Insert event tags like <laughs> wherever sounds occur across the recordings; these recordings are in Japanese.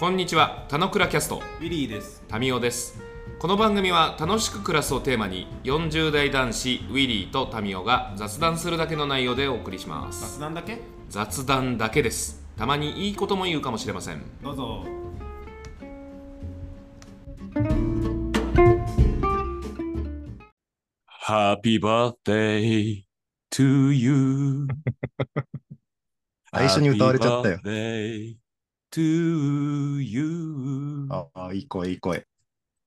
こんにちは、たのくらキャスト、ウィリーです。タミオです。この番組は楽しく暮らすをテーマに、40代男子ウィリーとタミオが雑談するだけの内容でお送りします。雑談だけ？雑談だけです。たまにいいことも言うかもしれません。どうぞ。Happy birthday to you. <laughs> あ一緒に歌われちゃったよ Happy birthday to you. ああ、いい声、いい声。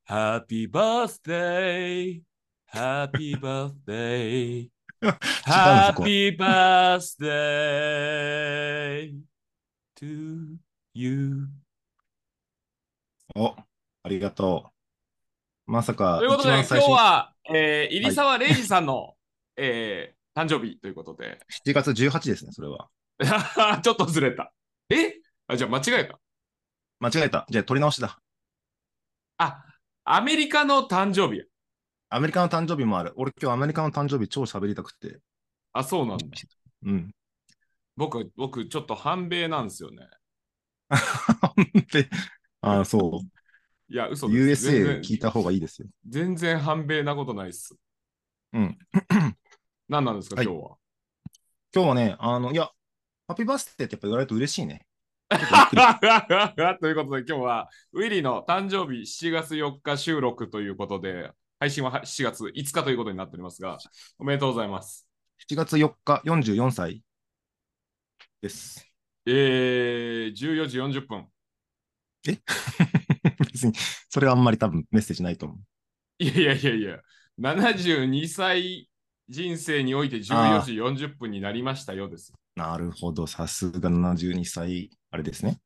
Happy birthday, happy <laughs> birthday, <laughs> happy birthday to you. お、ありがとう。まさか、ということで、今日は、えー、入沢礼二さんの、えー、誕生日ということで、7月18ですね、それは。<laughs> ちょっとずれた。え？あ、じゃあ間違えた。間違えた。じゃあ、取り直しだ。あ、アメリカの誕生日や。アメリカの誕生日もある。俺今日アメリカの誕生日超喋りたくて。あ、そうなんだ。うん。僕、僕、ちょっと反米なんですよね。<laughs> で、ああ、そう。いや、嘘です。全 USA 然聞いた方がいいですよ。全然反米なことないっす。うん。何なんですか、はい今日は。今日はね、あの、いや、ハッピーバースデーってやっぱ言われると嬉しいね。<laughs> ということで、今日はウィリーの誕生日7月4日収録ということで、配信は7月5日ということになっておりますが、おめでとうございます。7月4日、44歳です。えー、14時40分。<laughs> 別に、それはあんまり多分メッセージないと思う。いやいやいやいや、72歳人生において14時40分になりましたよです。なるほど、さすが72歳、あれですね。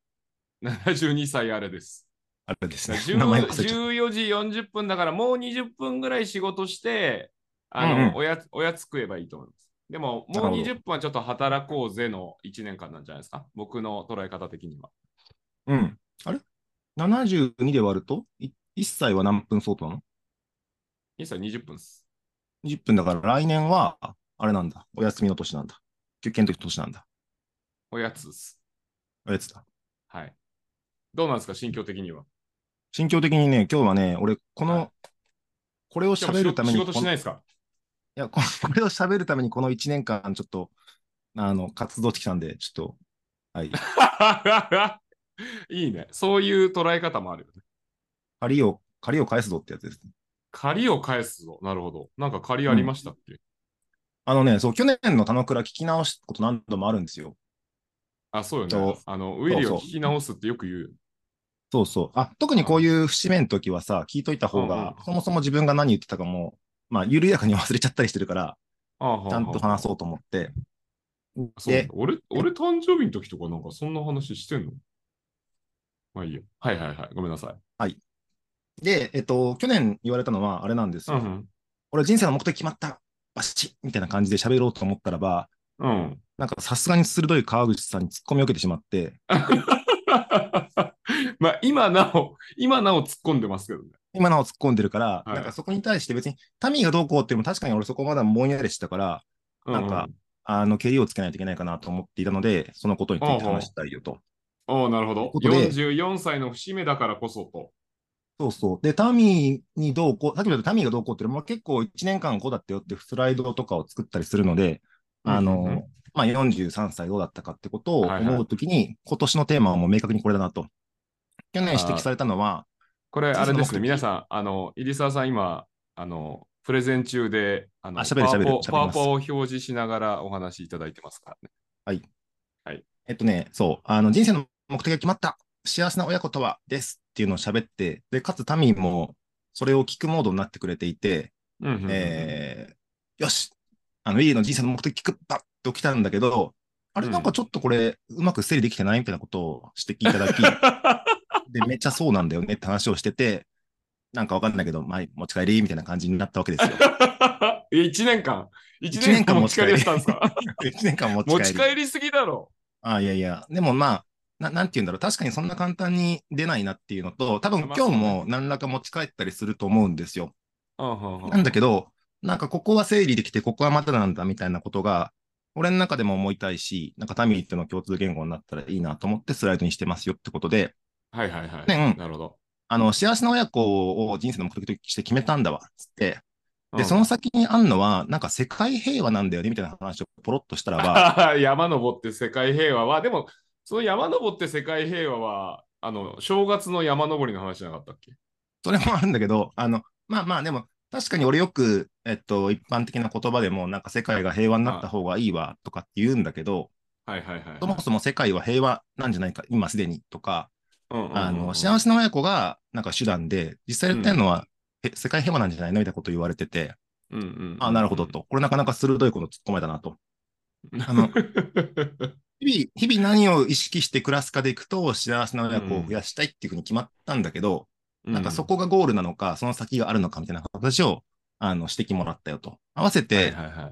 72歳あれです。あれですね。10名前忘れちゃった14時40分だからもう20分ぐらい仕事して、あの、うんうんおやつおやつ食えばいいと思います。でも、もうなるほど20分はちょっと働こうぜの1年間なんじゃないですか？僕の捉え方的には。うん。あれ ?72 で割ると？い ?1 歳は何分相当なの？1歳20分です。?20 分だから来年は、あれなんだ。お休みの年なんだ。休憩の時の年なんだ。おやつです。おやつだ。はい。どうなんですか、心境的には。心境的にね、今日はね、俺、この、はいこれを喋るために仕事しないですか？いや <laughs> これを喋るためにこの1年間、ちょっと、あの、活動してきたんで、ちょっと、はい。<laughs> いいね。そういう捉え方もあるよね。借りを、借りを返すぞってやつですね。借りを返すぞ。なるほど。なんか借りありましたっけ、あのね、そう、去年の田之倉聞き直したこと何度もあるんですよ。あ、そうよねそう。あの、ウィリを聞き直すってよく言うよ。そうそう。あ、特にこういう節目の時はさ、聞いといた方が、そもそも自分が何言ってたかも、まあ、緩やかに忘れちゃったりしてるから、あちゃんと話う。そうと思って。そうで、俺、俺誕生日の時とかなんかそんな話してんの？まあいいよ。はいはいはい。ごめんなさい。で、えっと、去年言われたのは、あれなんですよ。うん俺、人生の目的決まった。バシッみたいな感じで喋ろうと思ったらば、うん。うん。なんかさすがに鋭い川口さんに突っ込みを受けてしまって、<laughs> まあ今なお、今なお突っ込んでますけどね。今なお突っ込んでるから、はいなんかそこに対して別に、タミーがどうこうっていうのも確かに俺そこまだぼんやりしてたから、なんかあの、蹴りをつけないといけないかなと思っていたので、そのことについて話したいよと。うん。おおなるほど。ということで44歳の節目だからこそと。そうそう。で、タミーにどうこう、さっきも言ったタミーがどうこうっていうのも結構1年間こうだったよってスライドとかを作ったりするので、あの、うんうん。うんまあ、43歳どうだったかってことをはいはい。思うときに、今年のテーマはもう明確にこれだなと。去年指摘されたのは、これ、あれですね、皆さん、あの、入澤さん、今、あの、プレゼン中で、あの、あパワポパワポを表示しながらお話しいただいてますからね。えっとね、そう、あの、人生の目的が決まった。幸せな親子とはですっていうのを喋って、で、かつタミーもそれを聞くモードになってくれていて、うんうんうん。えーよし、あの、いいの人生の目的聞くばっと来たんだけど、あれ、うんなんかちょっとこれ、うまく整理できてないみたいなことを指摘いただき、<laughs> で、めっちゃそうなんだよねって話をしてて、なんかわかんないけど、まあ、持ち帰りみたいな感じになったわけですよ。<laughs> え、1年間 ?1 一年間持ち帰りしたんですか？<laughs> 1年間持ち持帰り。ち帰りすぎだろ。あいやいや、でもまあ、ななんて言うんだろう、確かにそんな簡単に出ないなっていうのと、多分まあ今日も何らか持ち帰ったりすると思うんですよ。なんだけど、なんかここは整理できて、ここはまだなんだみたいなことが、俺の中でも思いたいし、なんかタミーっていうの共通言語になったらいいなと思ってスライドにしてますよってことで、はいはいはい。ねうんなるほど。あの、幸せな親子を人生の目的として決めたんだわ、つって。で、うんその先にあんのは、なんか世界平和なんだよね、みたいな話をポロッとしたらば、<laughs> 山登って世界平和は、でも、その山登って世界平和は、あの、正月の山登りの話じゃなかったっけ？それもあるんだけど、あの、まあまあ、でも、確かに俺よく、えっと、一般的な言葉でも、なんか世界が平和になった方がいいわ、とかって言うんだけど、はいはいはいはい。そもそも世界は平和なんじゃないか、今すでに、とか、うんうんうんうんあの、幸せな親子が、なんか手段で、実際やってるのは、へ世界平和なんじゃないのみたいなこと言われてて、うんうんうんあ、なるほど。と。これなかなか鋭いこと突っ込めたなと。<laughs> あの日々、日々何を意識して暮らすかでいくと、幸せな親子を増やしたいっていうふうに決まったんだけど、なんかそこがゴールなのか、その先があるのかみたいな形を、あの、指摘もらったよと。合わせて、はいはいは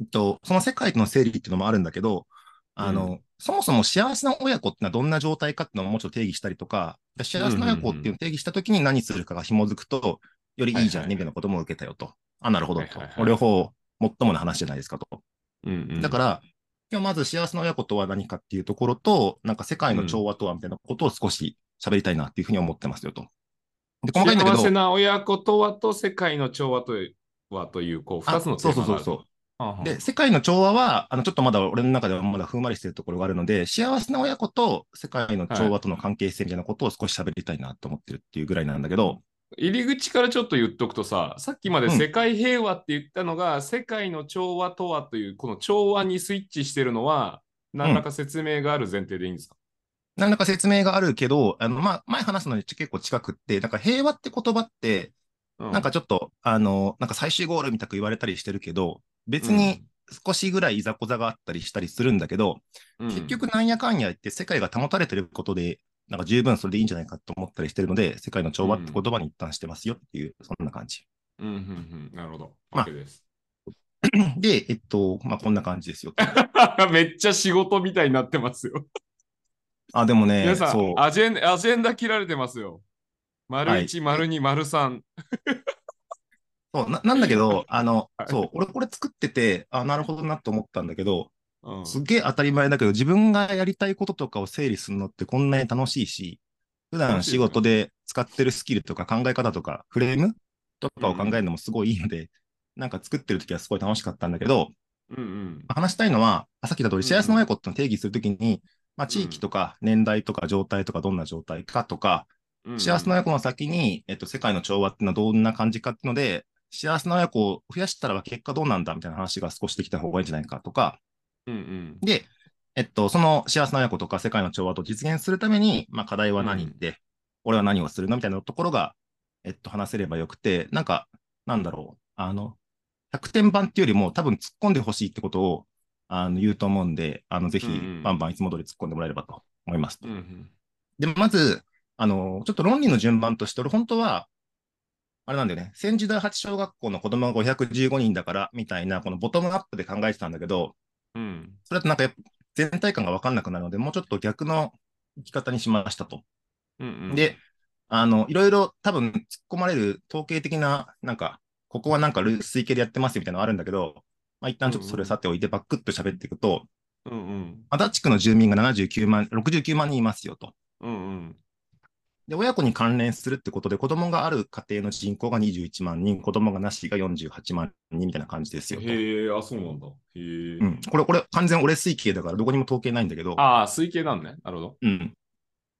い。と、その世界の整理っていうのもあるんだけど、あの、うそもそも幸せな親子ってのはどんな状態かっていうのをもうちょっと定義したりとか、幸せな親子っていうのを定義したときに何するかが紐づくと、よりいいじゃんね、みたいなことも受けたよと。あ、なるほどとはいはいはい。両方、もっともな話じゃないですかと。うんうんだから、今日まず幸せな親子とは何かっていうところと、なんか世界の調和とはみたいなことを少し喋りたいなっていうふうに思ってますよと。で、細かいんだけど、幸せな親子とはと世界の調和とはという、こう、二つのあそうそうそうう。そう。はあ。で、世界の調和は、あの、ちょっとまだ俺の中ではまだふんわりしてるところがあるので、幸せな親子と世界の調和との関係性みたいなことを少し喋りたいなと思ってるっていうぐらいなんだけど、入り口からちょっと言っとくとさ、さっきまで世界平和って言ったのが、世界の調和とはという、この調和にスイッチしてるのは、何らか説明がある前提でいいんですか、何らか説明があるけど、あの、まあ、前話すのに結構近くって、なんか平和って言葉って、うなんかちょっと、あの、なんか最終ゴールみたく言われたりしてるけど、別に少しぐらいいざこざがあったりしたりするんだけど、うん結局なんやかんや言って世界が保たれてることで、なんか十分それでいいんじゃないかと思ったりしてるので、世界の調和って言葉に一旦してますよっていう、そんな感じ。うんうんうん、なるほど。まあ OK です。で、えっと、まあ、こんな感じですよ。<laughs> めっちゃ仕事みたいになってますよ。あ、でもね、皆さそう。んアジェン、アジェンダ切られてますよ。丸はい1、丸2、丸3。<laughs> そうななんだけど、あのはい、そう、俺これ作ってて、あ、なるほどなと思ったんだけど、うんすっげえ当たり前だけど、自分がやりたいこととかを整理するのってこんなに楽しいし、普段仕事で使ってるスキルとか考え方とか、フレームとかを考えるのもすごいいいので、なんか作ってる時はすごい楽しかったんだけど、うんうん。話したいのは、あさっき言った通うんり、幸せな親子ってのを定義するときに、まあ、地域とか年代とか状態とかどんな状態かとか、うん。うん幸せな親子の先に、えっと、世界の調和っていうのはどんな感じかっていうので、幸せな親子を増やしたら結果どうなんだみたいな話が少しできた方がいいんじゃないかとか、うんうん。で、えっと、その幸せな親子とか世界の調和と実現するために、まあ、課題は何で、俺は何をするのみたいなところが、えっと、話せればよくて、なんか、なんだろう、あの、100点版っていうよりも多分突っ込んでほしいってことを、あの、言うと思うんで、あの、ぜひバンバンいつも通り突っ込んでもらえればと思います。うんうんで、まず、あの、ちょっと論理の順番として、俺本当は、あれなんだよね、千住第八小学校の子供が515人だから、みたいな、このボトムアップで考えてたんだけど、うんそれだとなんか全体感がわかんなくなるので、もうちょっと逆の生き方にしましたと。うんうん。で、あの、いろいろ多分突っ込まれる統計的な、なんか、ここはなんか推計でやってますみたいなのがあるんだけど、まあ一旦ちょっとそれさておいてバックッと喋っていくと、うんうん。足立区の住民が79万、69万人いますよと。うんうん。で、親子に関連するってことで、子供がある家庭の人口が21万人、子供がなしが48万人みたいな感じですよと。へえ、あ、そうなんだ。へえ。うん。これ、これ完全俺推計だからどこにも統計ないんだけど、ああ、推計なんね。なるほど。うん。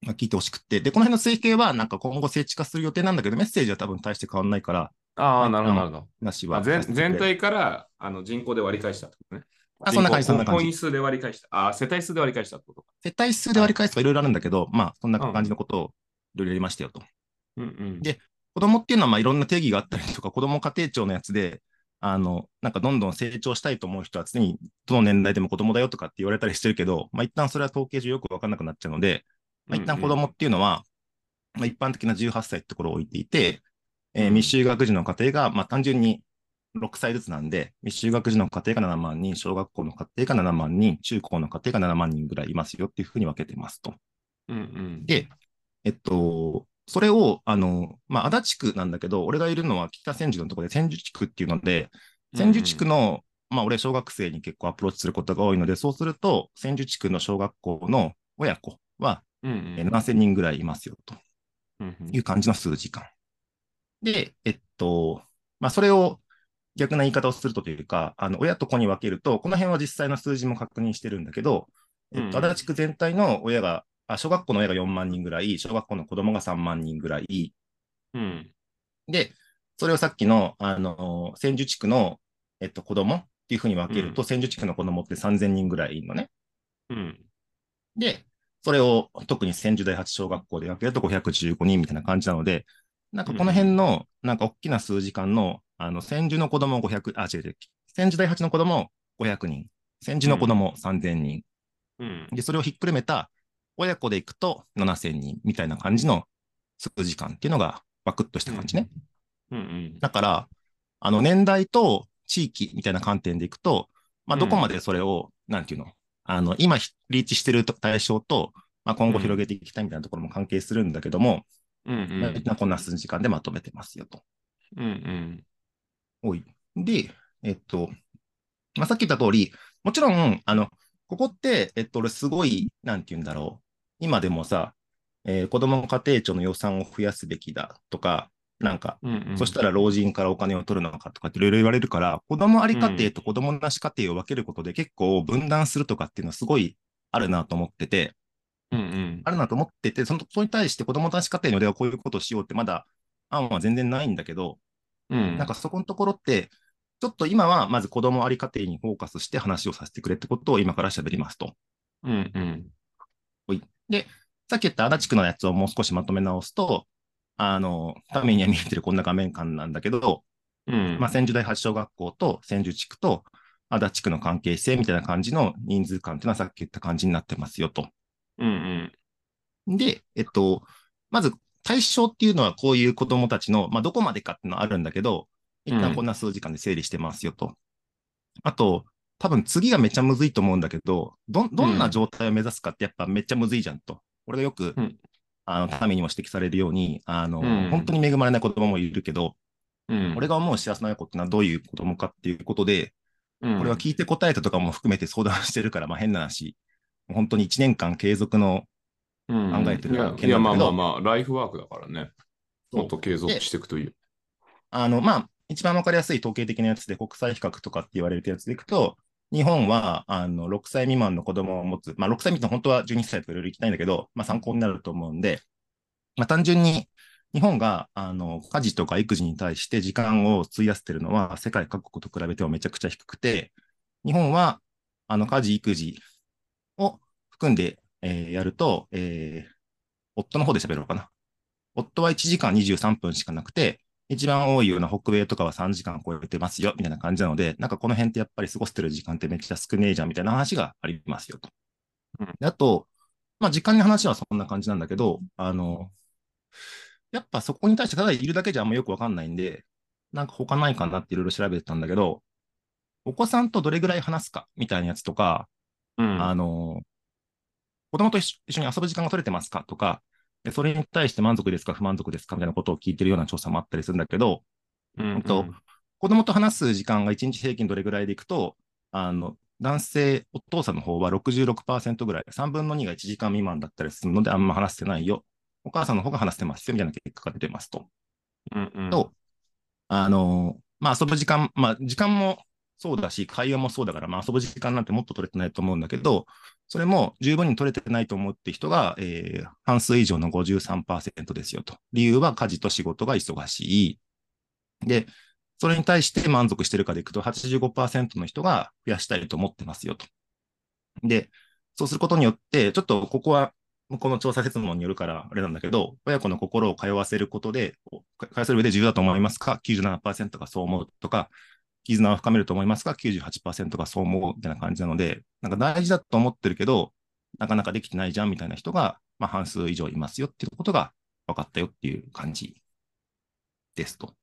まあ、聞いてほしくって。で、この辺の推計はなんか今後整地化する予定なんだけど、メッセージは多分大して変わんないから、ああ、なるほど、なるほど。なしはさせてくれ。全体からあの人口で割り返したってことね。あそんな感じそんな感じ数で割り返した。あ、世帯数で割り返したってことか。世帯数で割り返すとかいろいろあるんだけど、まあ、そんな感じのことをいろいろやりましたよと。うんうん。で子供っていうのはまあいろんな定義があったりとか、子供家庭庁のやつで、あの、なんかどんどん成長したいと思う人は常にどの年代でも子供だよとかって言われたりしてるけど、まあ一旦それは統計上よくわかんなくなっちゃうので、まあ一旦子供っていうのは、まあ一般的な18歳ってところを置いていて、えーうん未就学児の家庭がまあ単純に6歳ずつなんで、未就学児の家庭が7万人、小学校の家庭が7万人、中高の家庭が7万人ぐらいいますよっていうふうに分けてますと。うんうん。で、えっと、それを、あの、まあ、足立区なんだけど、俺がいるのは北千住のところで千住地区っていうので、千住地区の、まあ、俺、小学生に結構アプローチすることが多いので、そうすると、千住地区の小学校の親子は、うんえー7000人ぐらいいますよと。うんうん。いう感じの数時間。で、えっと、まあ、それを逆な言い方をするとというか、あの親と子に分けると、この辺は実際の数字も確認してるんだけど、えっと、うん足立区全体の親が、あ小学校の親が4万人ぐらい、小学校の子供が3万人ぐらい、うん。で、それをさっきの、あの、千住地区の、えっと、子供っていうふうに分けると、千住地区の子供って3000人ぐらいいるのね。うん。で、それを特に千住第八小学校で分けると515人みたいな感じなので、なんかこの辺の、なんか大きな数時間の、あの、千住の子供500、あ、違う違う、千住第八の子供500人、千住の子供3000人、うん。で、それをひっくるめた親子でいくと7000人みたいな感じの数時間っていうのがバクッとした感じね。うん。うんだから、あの、年代と地域みたいな観点でいくと、まあ、うん。どこまでそれを、なんていうの、あの、今、リーチしてる対象と、まあ、今後広げていきたいみたいなところも関係するんだけども、うんうんまあこんな数時間でまとめてますよと。うんうんおい。で、えっと、まあ、さっき言った通り、もちろん、あの、ここって、えっと、俺すごい、なんて言うんだろう。今でもさ、えー子ども家庭庁の予算を増やすべきだとか、なんか、うんうん。そしたら老人からお金を取るのかとかっていろいろ言われるから、子供あり家庭と子供なし家庭を分けることで結構分断するとかっていうのはすごいあるなと思ってて、うんうん。あるなと思ってて、その、それに対して子供なし家庭に俺はこういうことをしようってまだ案は全然ないんだけど、うん。なんかそこのところって、ちょっと今はまず子供あり家庭にフォーカスして話をさせてくれってことを今から喋りますと。うんうん。で、さっき言った足立区のやつをもう少しまとめ直すと、あの、ためには見えてるこんな画面感なんだけど、うんまあ、千住第八小学校と千住地区と足立区の関係性みたいな感じの人数感っていうのはさっき言った感じになってますよと。うんうんで、えっと、まず対象っていうのはこういう子供たちの、まあ、どこまでかっていうのはあるんだけど、一旦こんな数時間で整理してますよと。あと、多分次がめっちゃむずいと思うんだけど、ど、どんな状態を目指すかってやっぱめっちゃむずいじゃんと。俺がよく、うんあの、ためにも指摘されるように、あの、うん。本当に恵まれない子供もいるけど、うん。俺が思う幸せな子ってのはどういう子供かっていうことで、うん。これは聞いて答えたとかも含めて相談してるから、まあ変な話、本当に1年間継続のうん。考えてるいや件いやまなんだけど。あまあまあライフワークだからね。もっと継続していくといいあの、まあ、一番わかりやすい統計的なやつで国際比較とかって言われるやつでいくと、日本は、あの、6歳未満の子供を持つ、まあ、6歳未満、本当は12歳とかいろいろ行きたいんだけど、まあ、参考になると思うんで、まあ、単純に、日本が、あの、家事とか育児に対して時間を費やしてるのは、世界各国と比べてもめちゃくちゃ低くて、日本は、あの、家事、育児を含んで、えーやると、えー夫の方で喋ろうかな。夫は1時間23分しかなくて、一番多いような北米とかは3時間超えてますよ、みたいな感じなので、なんかこの辺ってやっぱり過ごしてる時間ってめっちゃ少ねえじゃん、みたいな話がありますよと。うんであと、まあ時間の話はそんな感じなんだけど、あの、やっぱそこに対してただいるだけじゃあんまよくわかんないんで、なんか他ないかなっていろいろ調べてたんだけど、お子さんとどれぐらい話すかみたいなやつとか、うんあの、子供と一緒に遊ぶ時間が取れてますかとか、でそれに対して満足ですか不満足ですかみたいなことを聞いてるような調査もあったりするんだけど、うんほんと子供と話す時間が1日平均どれぐらいでいくと、あの、男性、お父さんの方は66%ぐらい、3分の2が1時間未満だったりするので、あんま話してないよ。お母さんの方が話してますよ、みたいな結果が出てますと。うんうんと、あの、まあ、遊ぶ時間、まあ、時間もそうだし、会話もそうだから、まあ、遊ぶ時間なんてもっと取れてないと思うんだけど、それも十分に取れてないと思って人が、えー半数以上の53%ですよと。理由は家事と仕事が忙しい。で、それに対して満足してるかでいくと、85%の人が増やしたいと思ってますよと。で、そうすることによって、ちょっとここは向こうの調査説問によるからあれなんだけど、親子の心を通わせることで、通わせる上で重要だと思いますか ?97% がそう思うとか、絆を深めると思いますか ?98% がそう思うみたいな感じなので、なんか大事だと思ってるけど、なかなかできてないじゃんみたいな人が、まあ半数以上いますよっていうことが分かったよっていう感じですと。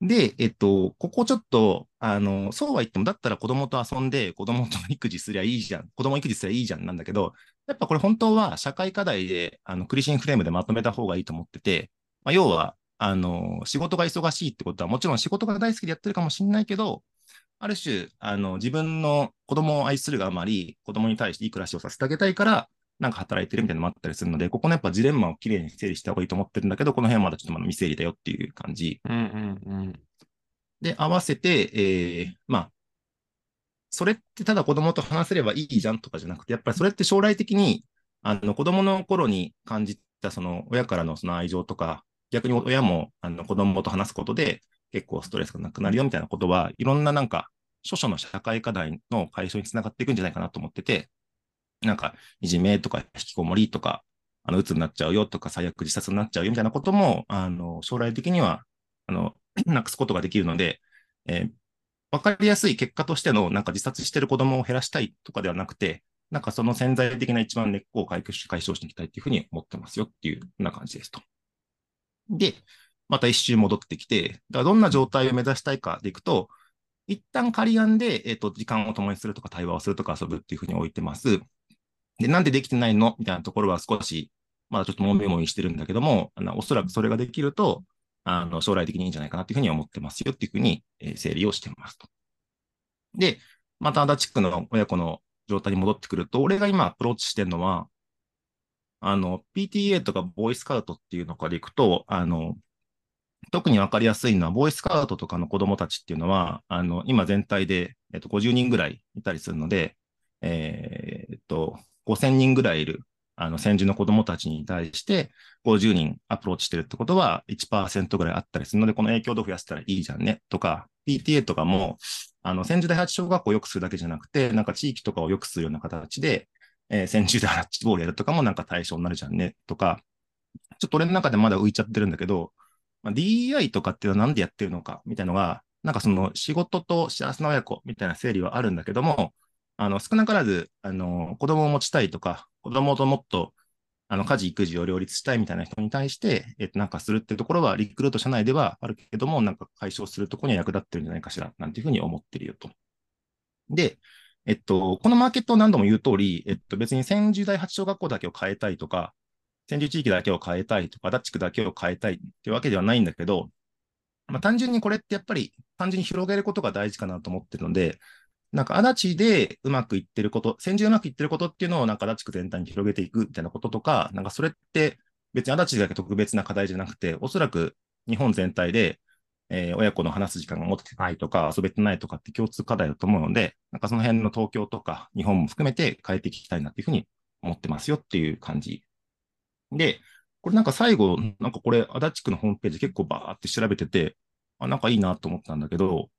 で、えっと、ここちょっと、あの、そうは言っても、だったら子供と遊んで、子供と育児すりゃいいじゃん、子供育児すりゃいいじゃんなんだけど、やっぱこれ本当は社会課題で、あの、クリシンフレームでまとめた方がいいと思ってて、まあ、要は、あの、仕事が忙しいってことは、もちろん仕事が大好きでやってるかもしれないけど、ある種、あの、自分の子供を愛するがあまり、子供に対していい暮らしをさせてあげたいから、なんか働いてるみたいなのもあったりするので、ここのやっぱジレンマをきれいに整理した方がいいと思ってるんだけど、この辺はまだちょっとまだ未整理だよっていう感じ。うんうんうん。で、合わせて、えー、まあ、それってただ子供と話せればいいじゃんとかじゃなくて、やっぱりそれって将来的に、あの、子供の頃に感じたその親からのその愛情とか、逆に親もあの子供と話すことで結構ストレスがなくなるよみたいなことは、いろんななんか、諸々の社会課題の解消につながっていくんじゃないかなと思ってて、なんか、いじめとか引きこもりとか、あの、鬱になっちゃうよとか、最悪自殺になっちゃうよみたいなことも、あの、将来的には、あの、<clears throat> なくすことができるので、えーわかりやすい結果としての、なんか自殺してる子供を減らしたいとかではなくて、なんかその潜在的な一番根っこを解決し解消していきたいっていうふうに思ってますよっていうような感じですと。で、また一周戻ってきて、だからどんな状態を目指したいかでいくと、一旦仮案で、えっ、と、時間を共にするとか対話をするとか遊ぶっていうふうに置いてます。で、なんでできてないの？みたいなところは少し、まだちょっともみもみしてるんだけども、あのおそらくそれができると、あの、将来的にいいんじゃないかなっていうふうに思ってますよっていうふうに、えー整理をしてますと。で、また足立区の親子の状態に戻ってくると、俺が今アプローチしてるのは、あの、PTA とかボーイスカウトっていうのからいくと、あの、特にわかりやすいのは、ボーイスカウトとかの子供たちっていうのは、あの、今全体で、えっと、50人ぐらいいたりするので、えーっと、5000人ぐらいいる、あの、戦時の子供たちに対して、50人アプローチしてるってことは1%ぐらいあったりするので、この影響度を増やしたらいいじゃんね、とか、PTA とかも、あの、千住第八小学校を良くするだけじゃなくて、なんか地域とかを良くするような形で、えー、千住第八ボールやるとかもなんか対象になるじゃんね、とか、ちょっと俺の中でまだ浮いちゃってるんだけど、まあ、DEI とかっていうのはなんでやってるのか、みたいなのが、なんかその仕事と幸せな親子みたいな整理はあるんだけども、あの、少なからず、あの、子供を持ちたいとか、子供ともっと、あの、家事、育児を両立したいみたいな人に対して、えっと、なんかするってところは、リクルート社内ではあるけども、なんか解消するところには役立ってるんじゃないかしら、なんていうふうに思ってるよと。で、えっと、このマーケットを何度も言う通り、えっと、別に千住第八小学校だけを変えたいとか、千住地域だけを変えたいとか、足立区だけを変えたいっていうわけではないんだけど、まあ、単純にこれってやっぱり単純に広げることが大事かなと思ってるので、なんか足立でうまくいってること、千住うまくいってることっていうのをなんか足立区全体に広げていくみたいなこととか、なんかそれって別に足立だけ特別な課題じゃなくて、おそらく日本全体で、えー親子の話す時間が持ってないとか遊べてないとかって共通課題だと思うので、なんかその辺の東京とか日本も含めて変えていきたいなっていうふうに思ってますよっていう感じ。で、これなんか最後、なんかこれ足立区のホームページ結構バーって調べてて、あ、なんかいいなと思ったんだけど、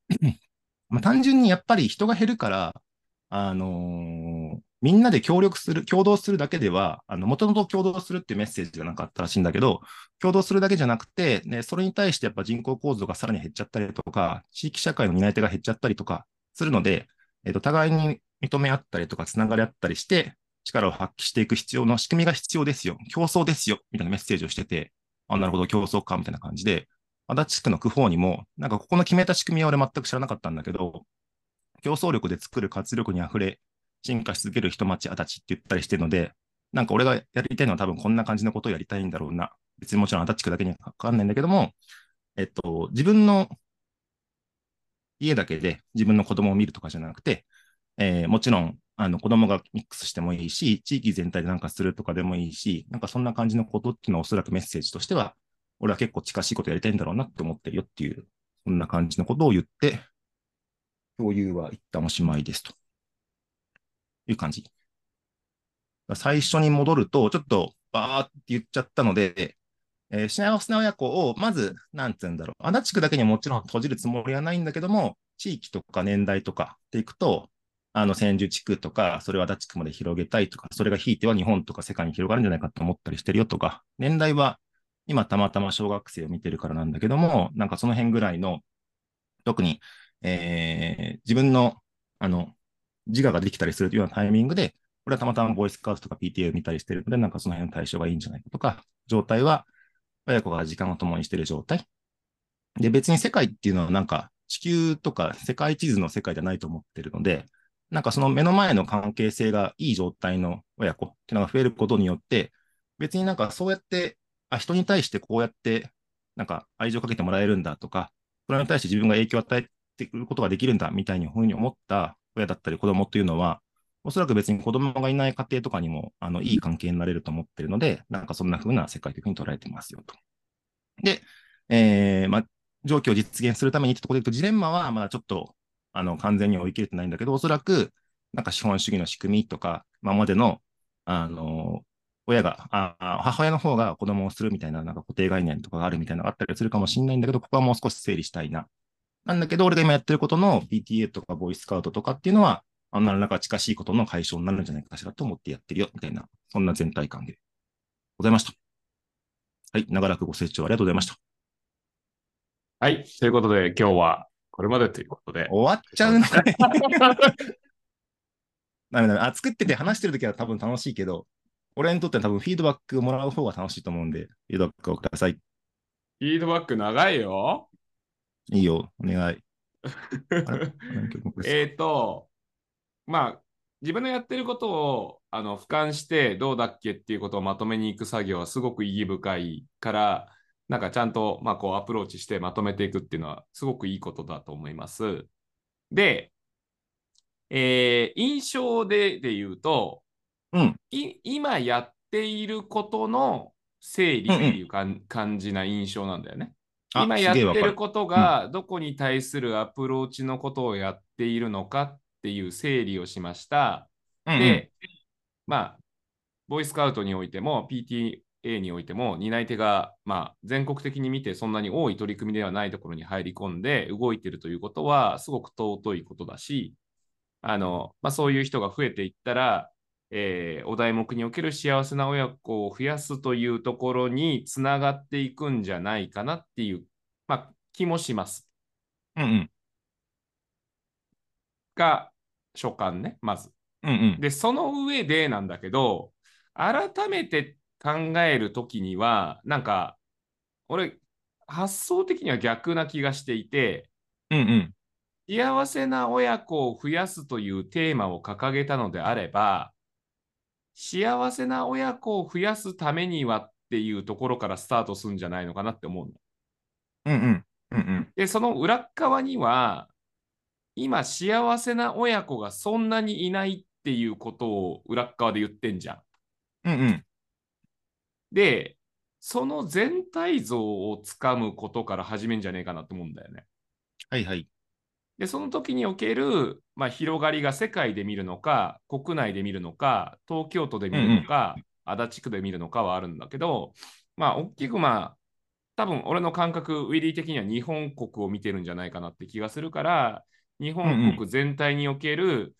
まあ、単純にやっぱり人が減るから、あのーみんなで協力する、共同するだけでは、あの、もともと共同するっていうメッセージがなかったらしいんだけど、共同するだけじゃなくて、ね、それに対してやっぱ人口構造がさらに減っちゃったりとか、地域社会の担い手が減っちゃったりとかするので、えっと、互いに認め合ったりとか、つながり合ったりして、力を発揮していく必要の仕組みが必要ですよ。競争ですよ。みたいなメッセージをしてて、あ、なるほど、競争か、みたいな感じで、足立区の区法にも、なんかここの決めた仕組みは俺全く知らなかったんだけど、競争力で作る活力に溢れ、進化し続ける人町足立って言ったりしてるので、なんか俺がやりたいのは多分こんな感じのことをやりたいんだろうな。別にもちろん足立区だけにはかかんないんだけども、えっと、自分の家だけで自分の子供を見るとかじゃなくて、えーもちろん、あの、子供がミックスしてもいいし、地域全体でなんかするとかでもいいし、なんかそんな感じのことっていうのはおそらくメッセージとしては、俺は結構近しいことやりたいんだろうなって思ってるよっていう、そんな感じのことを言って、共有は一旦おしまいですと。いう感じ。最初に戻ると、ちょっとバーって言っちゃったので、えー、幸せな親子を、まず、なんつうんだろう。足立区だけにはもちろん閉じるつもりはないんだけども、地域とか年代とかっていくと、あの、千住地区とか、それは足立区まで広げたいとか、それがひいては日本とか世界に広がるんじゃないかと思ったりしてるよとか、年代は今たまたま小学生を見てるからなんだけども、なんかその辺ぐらいの、特に、えー自分の、あの、自我ができたりするようなタイミングで、これはたまたまボイスカウトとか PTA を見たりしてるので、なんかその辺の対象がいいんじゃないかとか、状態は、親子が時間を共にしている状態。で、別に世界っていうのはなんか地球とか世界地図の世界じゃないと思ってるので、なんかその目の前の関係性がいい状態の親子っていうのが増えることによって、別になんかそうやって、あ、人に対してこうやって、なんか愛情かけてもらえるんだとか、それに対して自分が影響を与えてくることができるんだみたいにふうに思った親だったり子供っていうのは、おそらく別に子供がいない家庭とかにも、あの、いい関係になれると思ってるので、なんかそんな風な世界的に捉えてますよと。で、えー、まあ、状況を実現するためにってところで言うと、ジレンマは、まあちょっと、あの、完全に追い切れてないんだけど、おそらく、なんか資本主義の仕組みとか、今までの、あの、親が、あ母親の方が子供をするみたいな、なんか固定概念とかがあるみたいなのがあったりするかもしれないんだけど、ここはもう少し整理したいな。なんだけど、俺が今やってることの PTA とかボイスカウトとかっていうのは、あ何らか近しいことの解消になるんじゃないかしらと思ってやってるよ、みたいな、そんな全体感でございました。はい、長らくご清聴ありがとうございました。はい、ということで今日はこれまでということで。終わっちゃうのかいダメダメ。あ、作ってて話してるときは多分楽しいけど、俺にとっては多分フィードバックをもらう方が楽しいと思うんで、フィードバックをください。フィードバック長いよ。いいよ、お願い。<laughs> えっと、まあ、自分のやってることをあの俯瞰してどうだっけっていうことをまとめに行く作業はすごく意義深いから、なんかちゃんと、まあ、こうアプローチしてまとめていくっていうのはすごくいいことだと思います。で、えー、印象でで言うと、うん、今やっていることの整理っていうか、うんうん、感じな印象なんだよね。今やってることがどこに対するアプローチのことをやっているのかっていう整理をしました。うんうん、で、まあ、ボイスカウトにおいても PTA においても担い手が、まあ、全国的に見てそんなに多い取り組みではないところに入り込んで動いているということはすごく尊いことだし、あのまあ、そういう人が増えていったら、えー、お題目における幸せな親子を増やすというところにつながっていくんじゃないかなっていう、まあ、気もします。うんうん。が、所感ね、まず。うんうん、で、その上でなんだけど、改めて考えるときには、なんか、俺、発想的には逆な気がしていて、うんうん、幸せな親子を増やすというテーマを掲げたのであれば、幸せな親子を増やすためにはっていうところからスタートするんじゃないのかなって思うの。うんうんうんうん、で、その裏側には、今幸せな親子がそんなにいないっていうことを裏側で言ってんじゃん。うんうん、で、その全体像をつかむことから始めんじゃねえかなと思うんだよね。はいはい。で、その時における、まあ、広がりが世界で見るのか、国内で見るのか、東京都で見るのか、うんうん、足立区で見るのかはあるんだけど、まあ、大きくまあ、多分俺の感覚、ウィリー的には日本国を見てるんじゃないかなって気がするから、日本国全体における、うんうん、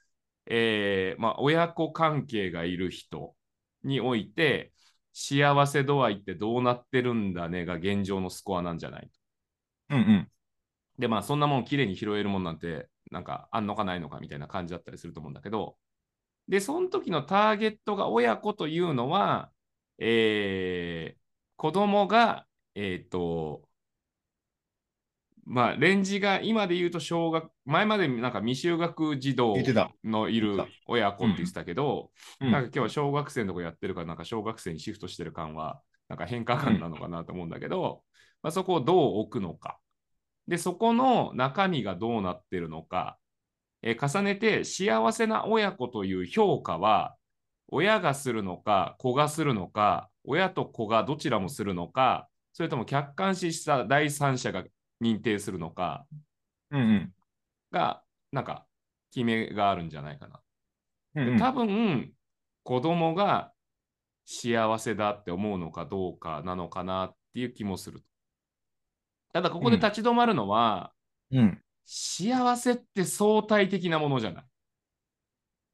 えー、まあ、親子関係がいる人において、幸せ度合いってどうなってるんだねが現状のスコアなんじゃないうんうん。で、まあ、そんなもんきれいに拾えるもんなんて、なんか、あんのかないのかみたいな感じだったりすると思うんだけど、で、その時のターゲットが親子というのは、えー、子供が、えっ、ー、と、まあ、レンジが今で言うと小学、前までなんか未就学児童のいる親子って言ってたけど、うん、なんか今日は小学生のとこやってるから、なんか小学生にシフトしてる感は、なんか変化感なのかなと思うんだけど、まあ、そこをどう置くのか。で、そこの中身がどうなってるのか、えー、重ねて幸せな親子という評価は、親がするのか、子がするのか、親と子がどちらもするのか、それとも客観視した第三者が認定するのか、うんうん、が、なんか、決めがあるんじゃないかな。うんうん、多分、子供が幸せだって思うのかどうかなのかなっていう気もする。ただここで立ち止まるのは、うん、幸せって相対的なものじゃない。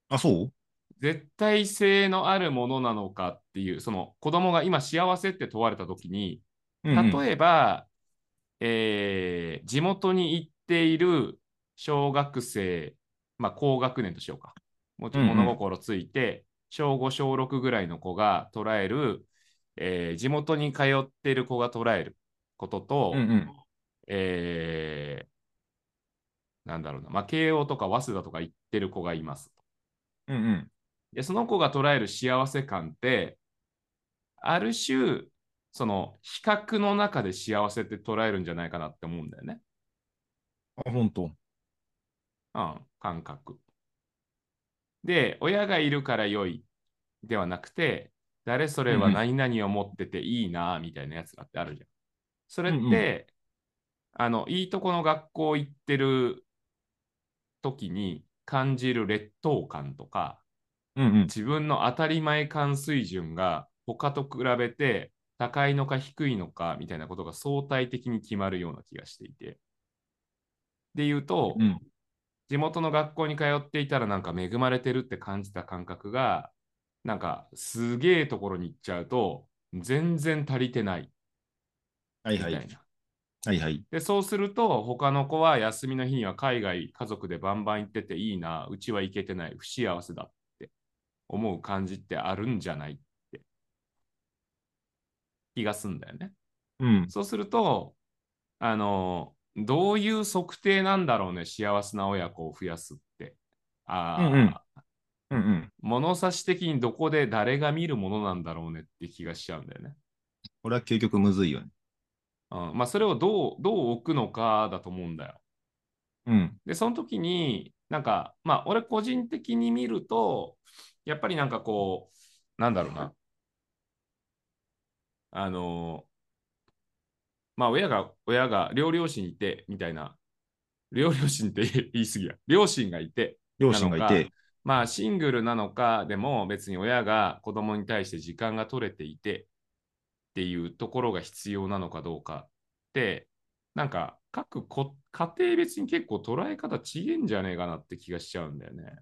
あ、そう？絶対性のあるものなのかっていう、その子供が今幸せって問われたときに、例えば、うんうん、えー、地元に行っている小学生、まあ、高学年としようか。もうちょっと物心ついて、うんうん、小5、小6ぐらいの子が捉える、えー、地元に通っている子が捉えることと、うんうん、えー、なんだろうな、まあ、慶応とか早稲田とか行ってる子がいます。うんうん、でその子が捉える幸せ感って、ある種、その比較の中で幸せって捉えるんじゃないかなって思うんだよね。あ、本当うん、感覚。で、親がいるから良いではなくて、誰それは何々を持ってていいな、みたいなやつがってあるじゃん。それって、うんうあの、いいとこの学校行ってる時に感じる劣等感とか、うんうん。自分の当たり前感水準が他と比べて高いのか低いのかみたいなことが相対的に決まるような気がしていて。で言うと、うん。地元の学校に通っていたらなんか恵まれてるって感じた感覚が、なんかすげえところに行っちゃうと、全然足りてないはいはい。はいはい。で、そうすると、他の子は休みの日には海外家族でバンバン行ってていいな、うちは行けてない、不幸せだって思う感じってあるんじゃないって気がすんだよね。うん。そうすると、あの、どういう測定なんだろうね、幸せな親子を増やすって。ああ、うんうんうんうん。物差し的にどこで誰が見るものなんだろうねって気がしちゃうんだよね。これは究極むずいよね。うん、まあ、それをどう、どう置くのかだと思うんだよ。うん。で、その時に、なんか、まあ、俺個人的に見ると、やっぱりなんかこう、なんだろうな。あのまあ、親が、親が、両両親いて、みたいな。両両親って <laughs> 言い過ぎや。両親がいて、両親がいて、まあ、シングルなのかでも別に親が子供に対して時間が取れていてっていうところが必要なのかどうかって、なんか各こ家庭別に結構捉え方違えんじゃねえかなって気がしちゃうんだよね。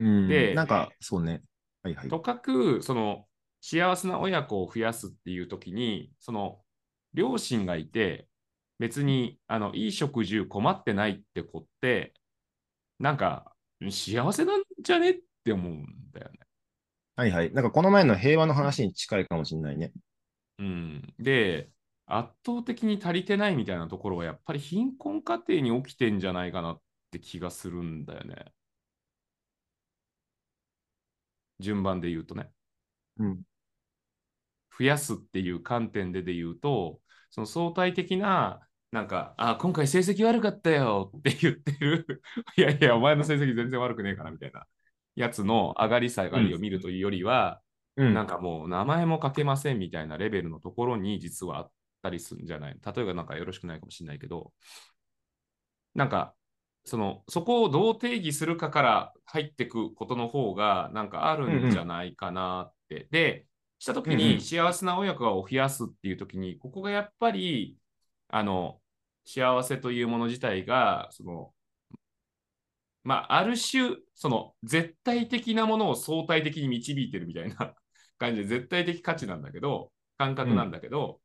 うん。でなんか、そうね。はいはい。とかく、その幸せな親子を増やすっていう時に、その両親がいて、別にあのいい食事困ってないって子って、なんか幸せなんじゃねって思うんだよね。はいはい。なんかこの前の平和の話に近いかもしれないね。うん、で、圧倒的に足りてないみたいなところは、やっぱり貧困家庭に起きてんじゃないかなって気がするんだよね。順番で言うとね。うん。増やすっていう観点でで言うと、その相対的な、なんか、あ、今回成績悪かったよって言ってる、<laughs> いやいや、お前の成績全然悪くねえからみたいなやつの上がり下がりを見るというよりは、うん。なんかもう名前も書けませんみたいなレベルのところに実はあったりするんじゃない？例えばなんかよろしくないかもしれないけど、なんかそのそこをどう定義するかから入ってくことの方がなんかあるんじゃないかなって。で、したときうんうん。に幸せな親子を増やすっていうときに、ここがやっぱりあの幸せというもの自体がそのまあ、ある種、その絶対的なものを相対的に導いてるみたいな <laughs> 感じで、絶対的価値なんだけど、感覚なんだけど、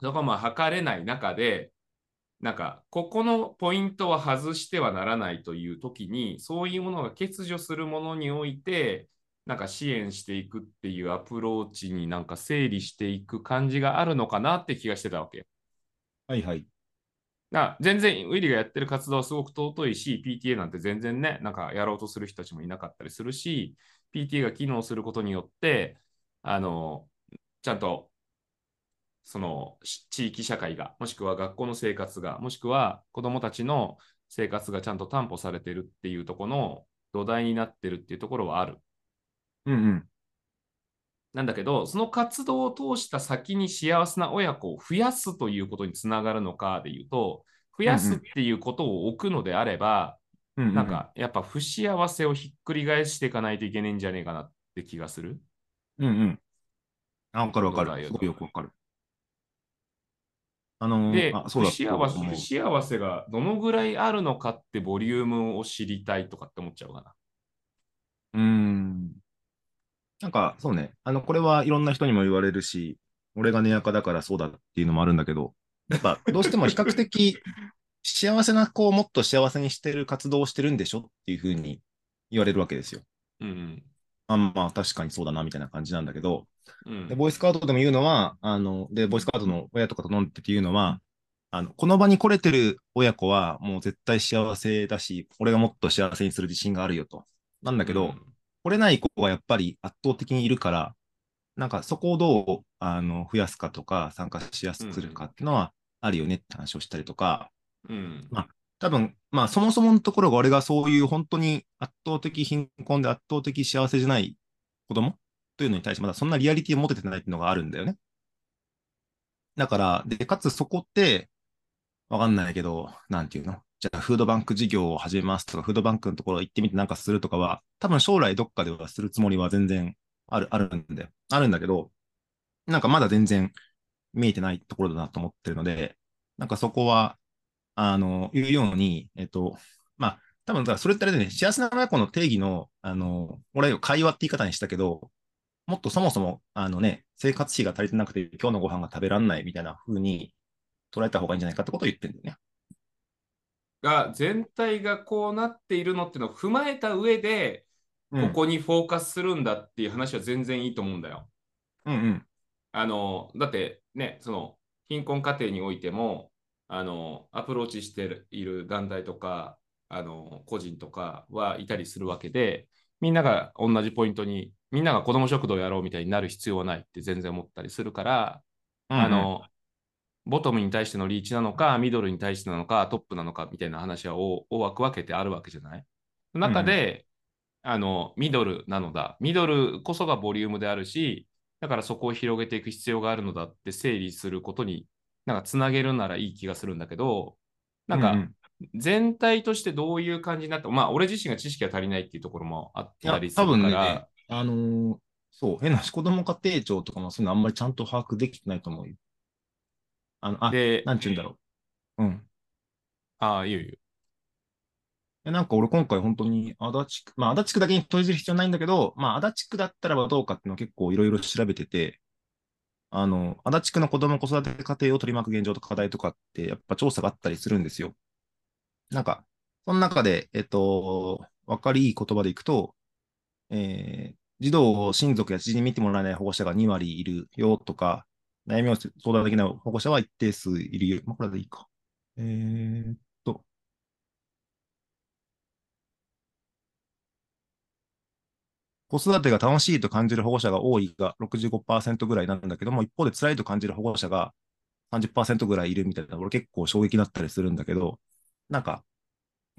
そこはまあ測れない中で、なんか、ここのポイントは外してはならないという時に、そういうものが欠如するものにおいて、なんか支援していくっていうアプローチになんか整理していく感じがあるのかなって気がしてたわけ。はいはい。な全然ウィリーがやってる活動はすごく尊いし、PTA なんて全然ね、なんかやろうとする人たちもいなかったりするし、PTA が機能することによって、あの、ちゃんと、その地域社会が、もしくは学校の生活が、もしくは子どもたちの生活がちゃんと担保されてるっていうところの土台になってるっていうところはある。うんうん。なんだけど、その活動を通した先に幸せな親子を増やすということにつながるのかでいうと、増やすっていうことを置くのであれば、うんうん、なんかやっぱ不幸せをひっくり返していかないといけないんじゃねえかなって気がする？うんうん。あ、わかるわかる。すごいよくわかる。あのーで。不幸せ不幸せがどのぐらいあるのかってボリュームを知りたいとかって思っちゃうかな。うーん。なんか、そうね。あの、これはいろんな人にも言われるし、俺が根垢だからそうだっていうのもあるんだけど、やっぱ、どうしても比較的 <laughs> 幸せな子をもっと幸せにしてる活動をしてるんでしょっていうふうに言われるわけですよ。うんあまあ、確かにそうだな、みたいな感じなんだけど、うん。で、ボーイスカウトでも言うのは、あの、で、ボーイスカウトの親とかと飲んでて言うのは、あの、この場に来れてる親子はもう絶対幸せだし、俺がもっと幸せにする自信があるよと。なんだけど、来れない子がやっぱり圧倒的にいるから、なんかそこをどうあの増やすかとか、参加しやすくするかっていうのはあるよねって話をしたりとか、うん、ま多分、まあそもそものところが俺がそういう本当に圧倒的貧困で圧倒的幸せじゃない子供というのに対してまだそんなリアリティを持ててないっていうのがあるんだよね。だから、で、かつそこって、わかんないけど、なんていうの？じゃあ、フードバンク事業を始めますとか、フードバンクのところ行ってみてなんかするとかは、多分将来どっかではするつもりは全然ある、あるんだよ。あるんだけど、なんかまだ全然見えてないところだなと思ってるので、なんかそこは、あの、言うように、えっと、まあ、多分だから、それってあれでね、幸せな親子の定義の、あの、俺、会話って言い方にしたけど、もっとそもそも、あのね、生活費が足りてなくて、今日のご飯が食べらんないみたいな風に捉えた方がいいんじゃないかってことを言ってるんだよね。が、全体がこうなっているのっていうのを踏まえた上で、ここにフォーカスするんだっていう話は全然いいと思うんだよ。うんうん。あの、だってね、その、貧困家庭においても、あの、アプローチしている団体とか、あの、個人とかはいたりするわけで、みんなが同じポイントに、みんなが子ども食堂やろうみたいになる必要はないって全然思ったりするから、うんうん、あの、ボトムに対してのリーチなのか、ミドルに対してなのか、トップなのかみたいな話は大枠分けてあるわけじゃない？中で、うん、あの、ミドルなのだ。ミドルこそがボリュームであるし、だからそこを広げていく必要があるのだって整理することに、なんかつなげるならいい気がするんだけど、なんか、全体としてどういう感じになった、まあ、俺自身が知識が足りないっていうところもあったりするから。多分ね、あのー、そう、変な話、子供家庭庁とかもそういうのあんまりちゃんと把握できてないと思うよ。あの、あ、で、なんちゅうんだろう。うん。ああ、いいよいいよ。なんか俺今回本当に足立区、まあ足立区だけに閉じる必要ないんだけど、まあ足立区だったらばどうかっていうのを結構いろいろ調べてて、あの、足立区の子供子育て家庭を取り巻く現状と課題とかってやっぱ調査があったりするんですよ。なんか、その中で、えっと、わかりいい言葉でいくと、えー、児童を親族や知人に見てもらえない保護者が2割いるよとか、悩みを相談できない保護者は一定数いるよ。まあ、これでいいか。えー、っと。子育てが楽しいと感じる保護者が多いが65%ぐらいなんだけども、一方で辛いと感じる保護者が30%ぐらいいるみたいな、俺結構衝撃だったりするんだけど、なんか、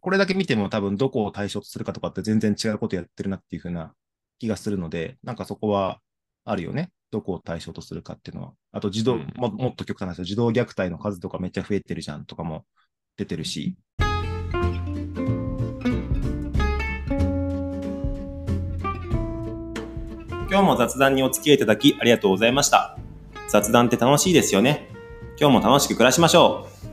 これだけ見ても多分どこを対象とするかとかって全然違うことやってるなっていうふうな気がするので、なんかそこはあるよね。どこを対象とするかっていうのは。あと、児童、うん、ももっと極端な話、児童虐待の数とかめっちゃ増えてるじゃんとかも出てるし。今日も雑談にお付き合いいただきありがとうございました。雑談って楽しいですよね。今日も楽しく暮らしましょう。